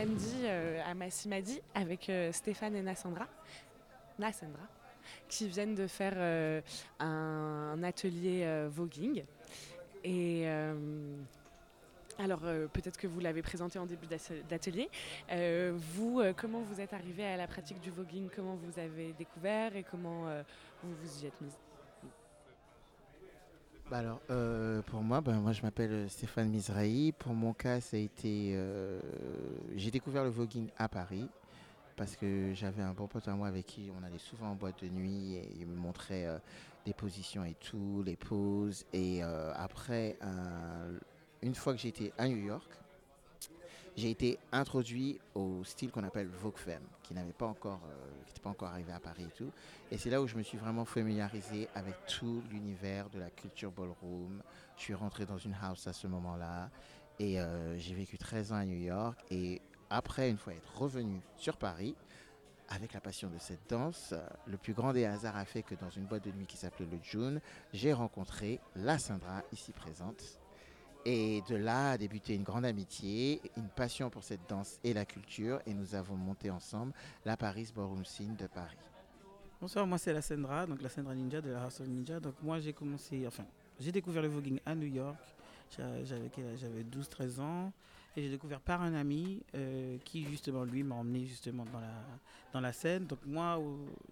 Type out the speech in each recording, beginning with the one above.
Samedi à Massimadi avec Stéphane et Nassandra. Nassandra qui viennent de faire un, atelier voguing. Et alors peut-être que vous l'avez présenté en début d'atelier. vous, comment vous êtes arrivé à la pratique du voguing? Comment vous avez découvert et comment vous vous y êtes mise? Bah alors, euh, pour moi, ben, moi je m'appelle euh, Stéphane Mizrahi. Pour mon cas, ça a été. Euh, j'ai découvert le voguing à Paris parce que j'avais un bon pote à moi avec qui on allait souvent en boîte de nuit et il me montrait des positions et tout, les poses. Et après, une fois que j'étais à New York, j'ai été introduit au style qu'on appelle Vogue Femme, qui n'avait pas encore, euh, n'était pas encore arrivé à Paris et tout. Et c'est là où je me suis vraiment familiarisé avec tout l'univers de la culture ballroom. Je suis rentré dans une house à ce moment-là et euh, j'ai vécu 13 ans à New York. Et après, une fois être revenu sur Paris, avec la passion de cette danse, le plus grand des hasards a fait que dans une boîte de nuit qui s'appelait le June, j'ai rencontré la Sandra ici présente et de là a débuté une grande amitié, une passion pour cette danse et la culture. Et nous avons monté ensemble la Paris Ballroom Scene de Paris. Bonsoir, moi c'est la Sandra, donc la Sandra Ninja de la House of Ninja. Donc moi j'ai commencé, enfin j'ai découvert le voguing à New York. J'avais 12-13 ans et j'ai découvert par un ami euh, qui justement lui m'a emmené justement dans la, dans la scène. Donc moi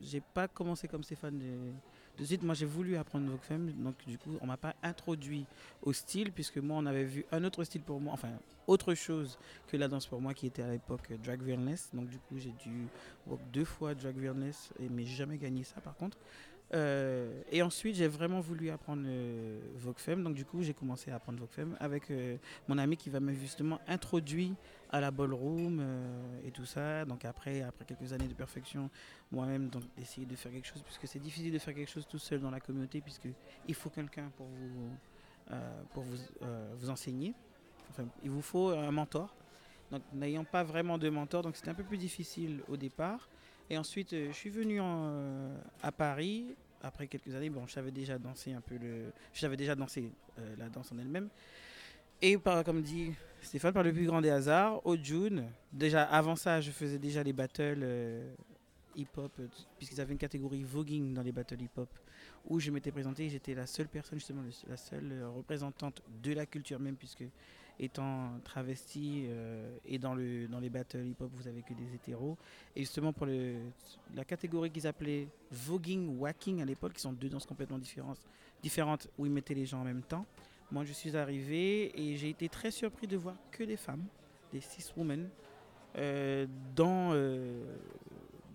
j'ai pas commencé comme Stéphane de, suite, moi j'ai voulu apprendre Vogue Femme, donc du coup on m'a pas introduit au style, puisque moi on avait vu un autre style pour moi, enfin autre chose que la danse pour moi qui était à l'époque Drag Realness. Donc du coup j'ai dû deux fois Drag Realness, mais jamais gagné ça par contre. Euh, et ensuite, j'ai vraiment voulu apprendre euh. Donc, du coup, j'ai commencé à apprendre Vogue avec euh, mon ami qui va me justement introduire à la ballroom et tout ça. Donc, après, après quelques années de perfection, moi-même, donc, d'essayer de faire quelque chose, puisque c'est difficile de faire quelque chose tout seul dans la communauté, puisqu'il faut quelqu'un pour vous, pour vous, vous enseigner. Il vous faut un mentor. Donc, n'ayant pas vraiment de mentor, donc c'était un peu plus difficile au départ. Et ensuite, euh, je suis venu euh, à Paris. Après quelques années, bon, je savais déjà danser un peu. Je savais déjà danser euh, la danse en elle-même. Et par, comme dit Stéphane, par le plus grand des hasards, au June, déjà avant ça, je faisais déjà les battles hip-hop, puisqu'ils avaient une catégorie voguing dans les battles hip-hop, où je m'étais présenté, j'étais la seule personne, justement, la seule représentante de la culture même, puisque étant travesti euh, et dans, le, dans les battles hip-hop, vous avez que des hétéros. Et justement, pour le, la catégorie qu'ils appelaient voguing, whacking à l'époque, qui sont deux danses complètement différentes, où ils mettaient les gens en même temps. Moi, je suis arrivé et j'ai été très surpris de voir que des femmes, des six women, euh, dans, euh,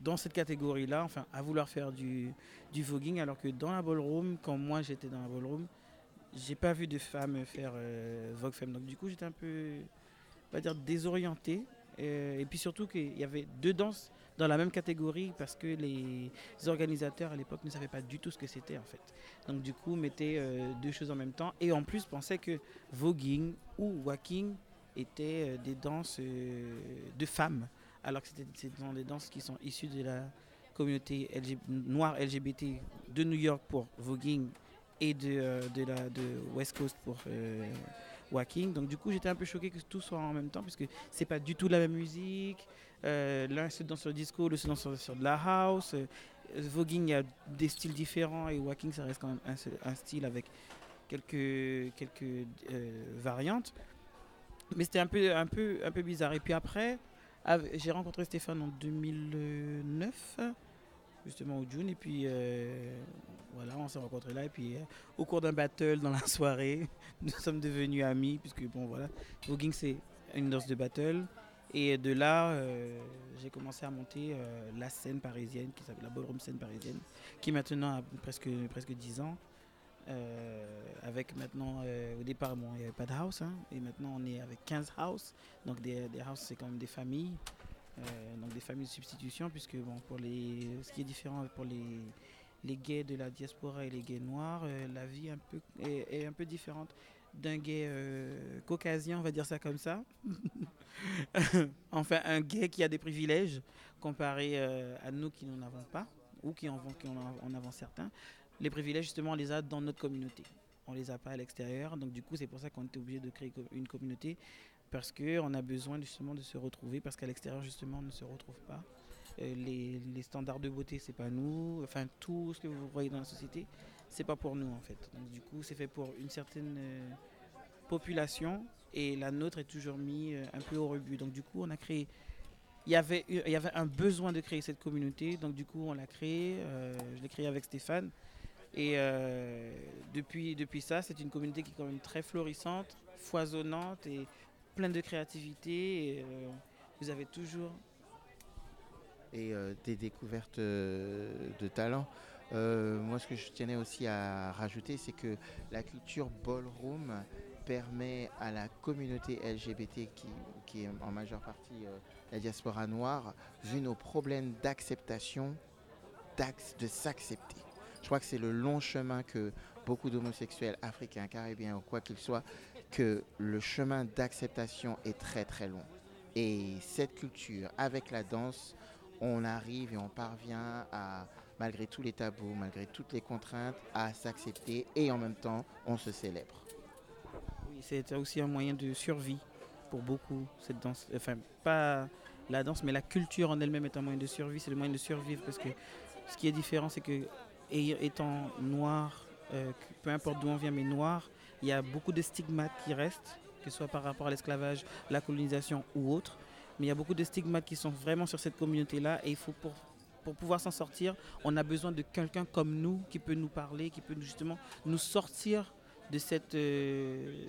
dans cette catégorie-là, enfin, à vouloir faire du, du voguing, alors que dans la ballroom, quand moi j'étais dans la ballroom, j'ai pas vu de femmes faire euh, Vogue Femme. Donc du coup, j'étais un peu, pas dire. Euh, et puis surtout qu'il y avait deux danses dans la même catégorie parce que les organisateurs à l'époque ne savaient pas du tout ce que c'était en fait. Donc du coup, mettaient euh, deux choses en même temps et en plus pensaient que voguing ou walking étaient des danses de femmes, alors que c'était des danses qui sont issues de la communauté noire LGBT de New York pour voguing et de, euh, de, la, de West Coast pour euh, Walking. Donc du coup j'étais un peu choqué que tout soit en même temps puisque c'est pas du tout la même musique. Euh, L'un se danse sur le disco, le se danse sur, de la house. Euh, voguing il y a des styles différents et Walking ça reste quand même un, un style avec quelques, quelques variantes. Mais c'était un peu, un, peu, un peu bizarre. Et puis après, j'ai rencontré Stéphane en 2009 justement au June. Et puis euh, voilà, on s'est rencontrés là. Et puis euh, au cours d'un battle dans la soirée, nous sommes devenus amis. Puisque bon voilà, voguing c'est une danse de battle. Et de là, euh, j'ai commencé à monter la scène parisienne, qui s'appelle la ballroom scène parisienne, qui maintenant a presque, presque 10 ans. avec maintenant, au départ, bon, il n'y avait pas de house, hein, et maintenant on est avec 15 house. Donc des, des c'est quand même des familles. Euh, donc des familles de substitution, puisque bon, pour les, ce qui est différent pour les, les gays de la diaspora et les gays noirs, euh, la vie un peu, est, un peu différente d'un gay euh, caucasien, on va dire ça comme ça. enfin, un gay qui a des privilèges comparé à nous qui n'en avons pas, ou qui en, qui en, avons certains. Les privilèges, justement, on les a dans notre communauté. On les a pas à l'extérieur. Donc, du coup, c'est pour ça qu'on était obligé de créer une communauté parce qu'on a besoin justement de se retrouver, parce qu'à l'extérieur, justement, on ne se retrouve pas. Euh, les, les, standards de beauté, c'est pas nous. Enfin, tout ce que vous voyez dans la société, c'est pas pour nous, en fait. Donc, du coup, c'est fait pour une certaine euh, population et la nôtre est toujours mise euh, un peu au rebut. Donc, du coup, on a créé. Il y, avait, il y avait un besoin de créer cette communauté, donc du coup on l'a créé, je l'ai créé avec Stéphane, et depuis, depuis ça c'est une communauté qui est quand même très florissante, foisonnante et pleine de créativité. Et, vous avez toujours et euh, des découvertes euh, de talents. Euh, moi, ce que je tenais aussi à rajouter, c'est que la culture ballroom permet à la communauté LGBT, qui, est en majeure partie la diaspora noire, vu nos problèmes d'acceptation, de s'accepter. Je crois que c'est le long chemin que beaucoup d'homosexuels africains, caribéens ou quoi qu'il soit, que le chemin d'acceptation est très très long. Et cette culture, avec la danse, on arrive et on parvient à, malgré tous les tabous, malgré toutes les contraintes, à s'accepter et en même temps, on se célèbre. Oui, c'est aussi un moyen de survie pour beaucoup, cette danse. Enfin, pas la danse, mais la culture en elle-même est un moyen de survie, c'est le moyen de survivre parce que ce qui est différent, c'est que étant noir, euh, peu importe d'où on vient, mais noir, il y a beaucoup de stigmates qui restent, que ce soit par rapport à l'esclavage, la colonisation ou autre. Mais il y a beaucoup de stigmates qui sont vraiment sur cette communauté-là et il faut pour, pour pouvoir s'en sortir, on a besoin de quelqu'un comme nous qui peut nous parler, qui peut justement nous sortir de cette, euh,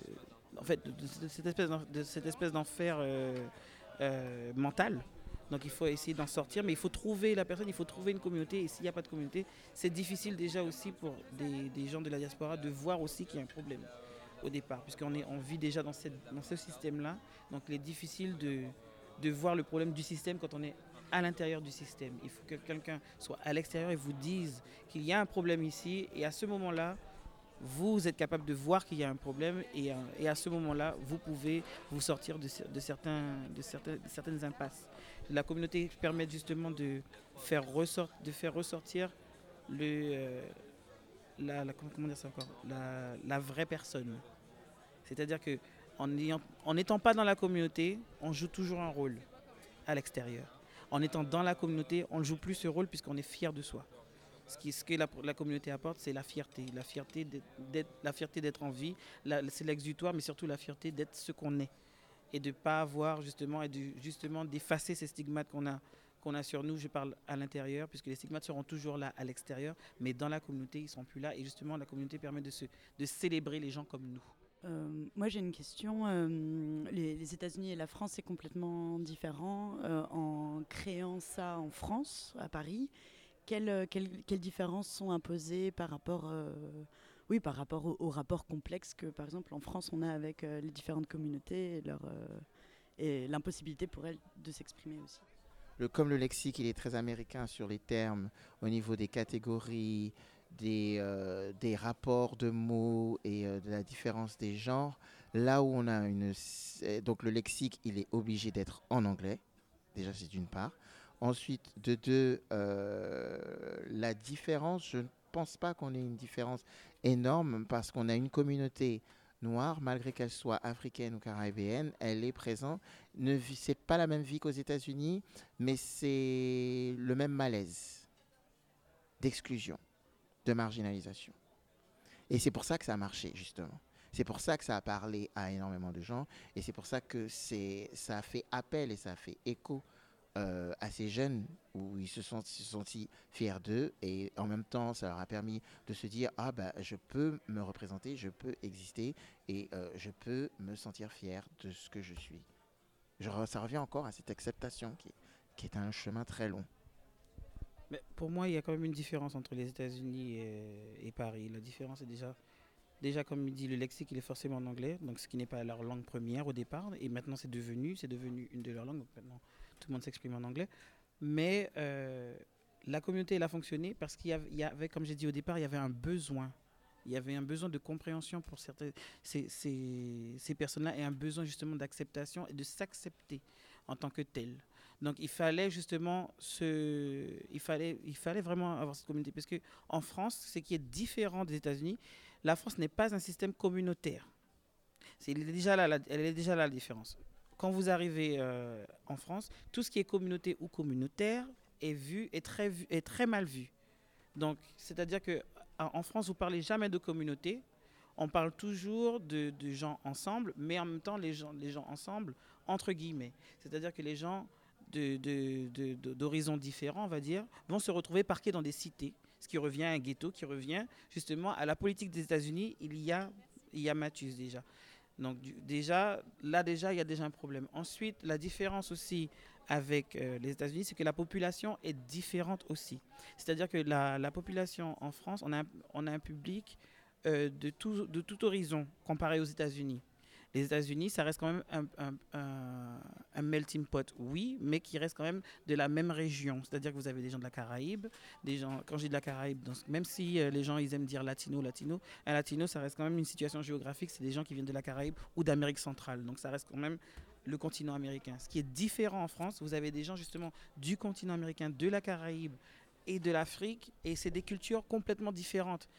en fait, de, cette espèce, d'enfer euh, mental. Donc il faut essayer d'en sortir, mais il faut trouver la personne, il faut trouver une communauté. Et s'il n'y a pas de communauté, c'est difficile déjà aussi pour des, gens de la diaspora de voir aussi qu'il y a un problème au départ, puisqu'on on vit déjà dans, ce système-là. Donc il est difficile de voir le problème du système quand on est à l'intérieur du système. Il faut que quelqu'un soit à l'extérieur et vous dise qu'il y a un problème ici. Et à ce moment-là, vous êtes capable de voir qu'il y a un problème. Et, euh, à ce moment-là, vous pouvez vous sortir de, certains, de, certaines impasses. La communauté permet justement de faire, ressortir la, la vraie personne. C'est-à-dire que en n'étant pas dans la communauté, on joue toujours un rôle à l'extérieur. En étant dans la communauté, on ne joue plus ce rôle puisqu'on est fier de soi. Ce, qui, ce que la, communauté apporte, c'est la fierté. La fierté d'être en vie, c'est l'exutoire, mais surtout la fierté d'être ce qu'on est. Et de ne pas avoir justement, et de, justement d'effacer ces stigmates qu'on a, qu'on a sur nous. Je parle à l'intérieur, puisque les stigmates seront toujours là à l'extérieur, mais dans la communauté, ils ne sont plus là. Et justement, la communauté permet de, célébrer les gens comme nous. Euh, moi, j'ai une question. Euh, les, États-Unis et la France, c'est complètement différent. Euh, en créant ça en France, à Paris, quelles, quelles, différences sont imposées par rapport, oui, par rapport aux, rapports complexes que, par exemple, en France, on a avec les différentes communautés et, leur, et l'impossibilité pour elles de s'exprimer aussi? Le, Comme le lexique, il est très américain sur les termes au niveau des catégories, des, euh, rapports de mots et euh, de la différence des genres. Là où on a une... Donc le lexique, il est obligé d'être en anglais. Déjà, c'est d'une part. Ensuite, de deux, euh, la différence, je ne pense pas qu'on ait une différence énorme parce qu'on a une communauté noire, malgré qu'elle soit africaine ou caribéenne, elle est présente. Ne c'est pas la même vie qu'aux États-Unis, mais c'est le même malaise d'exclusion de marginalisation. Et c'est pour ça que ça a marché, justement. C'est pour ça que ça a parlé à énormément de gens. Et c'est pour ça que ça a fait appel et ça a fait écho euh, ces jeunes où ils se sont, se sentis fiers d'eux. Et en même temps, ça leur a permis de se dire Ah, bah, je peux me représenter, je peux exister et euh, je peux me sentir fier de ce que je suis. Je, ça revient encore à cette acceptation qui, est un chemin très long. Mais pour moi, il y a quand même une différence entre les États-Unis et, Paris. La différence est déjà, déjà, comme il dit, le lexique, il est forcément en anglais, donc ce qui n'est pas leur langue première au départ. Et maintenant, c'est devenu, c'est devenu une de leurs langues. Tout le monde s'exprime en anglais. Mais euh, la communauté, elle a fonctionné parce qu'il y, avait, comme j'ai dit au départ, il y avait un besoin. Il y avait un besoin de compréhension pour certaines, ces, ces, personnes-là et un besoin justement d'acceptation et de s'accepter en tant que tel. Donc il fallait justement ce, il fallait, il fallait vraiment avoir cette communauté parce que en France, ce qui est différent des États-Unis, la France n'est pas un système communautaire. C'est déjà là, elle est déjà là la différence. Quand vous arrivez euh, en France, tout ce qui est communauté ou communautaire est vu, est très, vu, est très mal vu. Donc, c'est-à-dire que en France, vous parlez jamais de communauté. On parle toujours de, gens ensemble, mais en même temps, les gens, les gens ensemble, entre guillemets. C'est-à-dire que les gens d'horizons différents, on va dire, vont se retrouver parqués dans des cités, ce qui revient à un ghetto, qui revient justement à la politique des États-Unis. Il y a, il y a Mathieu déjà. Donc déjà, là déjà, il y a déjà un problème. Ensuite, la différence aussi avec euh, les États-Unis, c'est que la population est différente aussi. C'est-à-dire que la, la, population en France, on a, un public euh, de tout horizon comparé aux États-Unis les États-Unis, ça reste quand même un, melting pot, oui, mais qui reste quand même de la même région. C'est-à-dire que vous avez des gens de la Caraïbe, des gens, quand je dis de la Caraïbe, même si euh, les gens ils aiment dire latino, latino, un latino, ça reste quand même une situation géographique, c'est des gens qui viennent de la Caraïbe ou d'Amérique centrale. Donc ça reste quand même le continent américain. Ce qui est différent en France, vous avez des gens justement du continent américain, de la Caraïbe et de l'Afrique, et c'est des cultures complètement différentes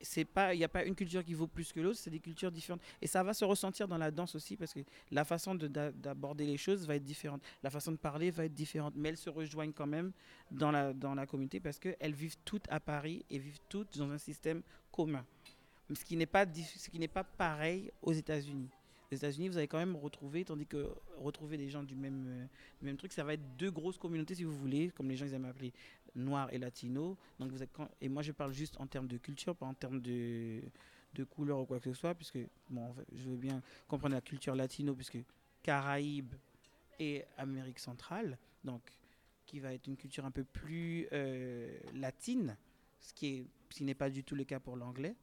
c'est pas il n'y a pas une culture qui vaut plus que l'autre c'est des cultures différentes. Et ça va se ressentir dans la danse aussi parce que la façon d'aborder les choses va être différente. La façon de parler va être différente. Mais elles se rejoignent quand même dans la dans la communauté parce qu'elles vivent toutes à Paris et vivent toutes dans un système commun. Ce qui n'est pas ce qui n'est pas pareil aux États-Unis. Les États-Unis, vous allez quand même retrouver, tandis que retrouver des gens du même, euh, même truc, ça va être deux grosses communautés, si vous voulez, comme les gens ils aiment appeler noir et latino. Donc vous êtes et moi je parle juste en termes de culture, pas en termes de, de couleur ou quoi que ce soit, puisque bon, je veux bien comprendre la culture latino, puisque Caraïbes et Amérique centrale, donc qui va être une culture un peu plus euh, latine, ce qui est n'est pas du tout le cas pour l'anglais.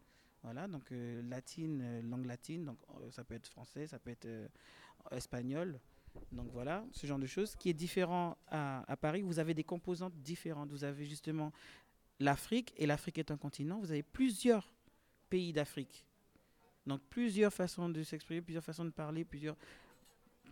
Voilà, donc euh, latine, euh, langue latine, donc ça peut être français, ça peut être espagnol. Donc voilà, ce genre de choses. qui est différent à, Paris, vous avez des composantes différentes. Vous avez justement l'Afrique, et l'Afrique est un continent. Vous avez plusieurs pays d'Afrique. Donc plusieurs façons de s'exprimer, plusieurs façons de parler, plusieurs...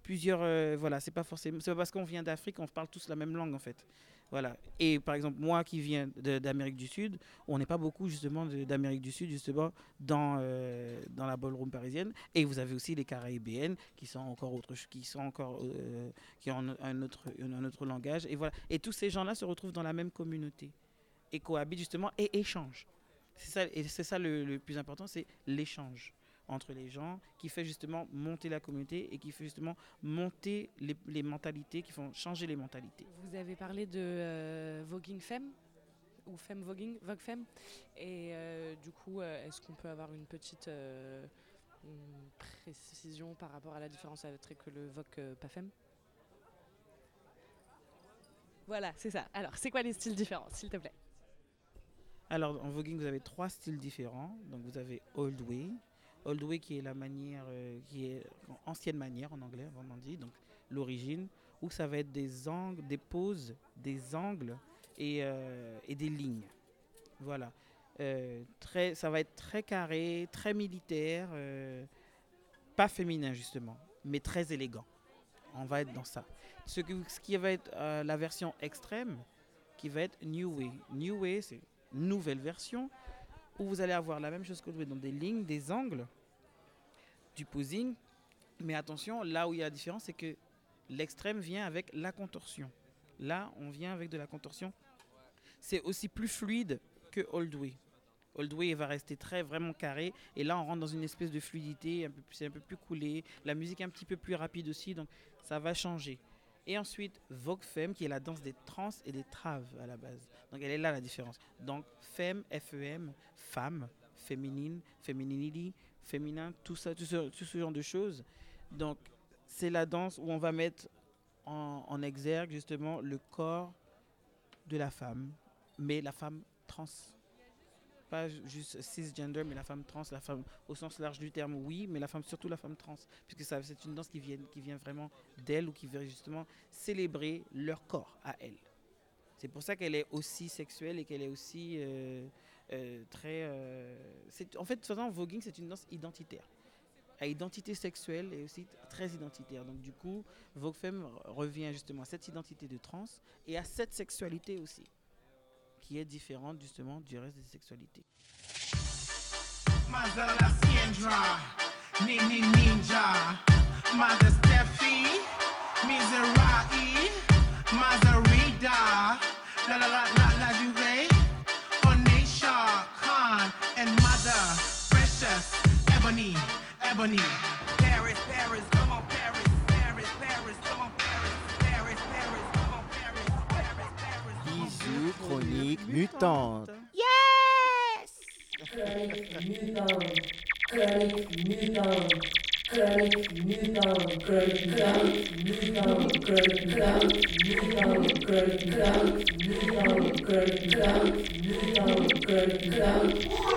plusieurs euh, voilà, c'est pas forcément... C'est pas parce qu'on vient d'Afrique qu'on parle tous la même langue en fait. Voilà. Et par exemple, moi qui viens d'Amérique du Sud, on n'est pas beaucoup justement d'Amérique du Sud, justement, dans, euh, dans la ballroom parisienne. Et vous avez aussi les Caraïbéennes qui sont encore autre, qui sont encore, euh, qui ont un autre, un autre langage. Et voilà. Et tous ces gens-là se retrouvent dans la même communauté et cohabitent justement et échangent. C'est ça, et c'est ça le plus important, c'est l'échange entre les gens, qui fait justement monter la communauté et qui fait justement monter les, mentalités, qui font changer les mentalités. Vous avez parlé de euh, voguing femme ou femme voguing, vogue femme, et euh, du coup, euh, est-ce qu'on peut avoir une petite précision par rapport à la différence avec le vogue pas femme? Voilà, c'est ça. Alors, c'est quoi les styles différents, s'il te plaît? Alors, en voguing, vous avez trois styles différents. Donc, vous avez Old Way, Old way qui est la manière, euh, qui est ancienne manière en anglais, vraiment dit, donc l'origine, où ça va être des angles, des poses, des angles et, euh, et des lignes. Voilà. Euh, très, ça va être très carré, très militaire, pas féminin justement, mais très élégant. On va être dans ça. Ce, ce qui va être la version extrême, qui va être New Way. New Way, c'est nouvelle version vous allez avoir la même chose que vous dans des lignes, des angles, du posing. Mais attention, là où il y a la différence, c'est que l'extrême vient avec la contorsion. Là, on vient avec de la contorsion. C'est aussi plus fluide que Old Way. Old Way va rester très vraiment carré. Et là, on rentre dans une espèce de fluidité, c'est un peu plus coulé. La musique est un petit peu plus rapide aussi, donc ça va changer. Et ensuite, Vogue Femme, qui est la danse des trans et des traves à la base. Donc elle est là la différence. Donc Femme, F-E-M, femme, féminine, femininity, féminin, tout ça, tout ce, genre de choses. Donc c'est la danse où on va mettre en, en, exergue justement le corps de la femme, mais la femme trans. Pas juste cisgender, mais la femme trans, la femme au sens large du terme, oui, mais la femme, surtout la femme trans, puisque c'est une danse qui vient, qui vient vraiment d'elle ou qui vient justement célébrer leur corps à elle. C'est pour ça qu'elle est aussi sexuelle et qu'elle est aussi euh, euh, très. Euh, en fait, façon, voguing, c'est une danse identitaire. À identité sexuelle et aussi très identitaire. Donc, du coup, Vogue Femme revient justement à cette identité de trans et à cette sexualité aussi, qui est différente justement du reste des sexualités. Mother Lassandra, Nini Ninja, Mother Steffi, Miserai, Mother La La La La La Duvet, Onesha Khan, and Mother Precious, Ebony, Ebony, Paris, Paris, Paris. On, Bisous, chronique mutante. Chronique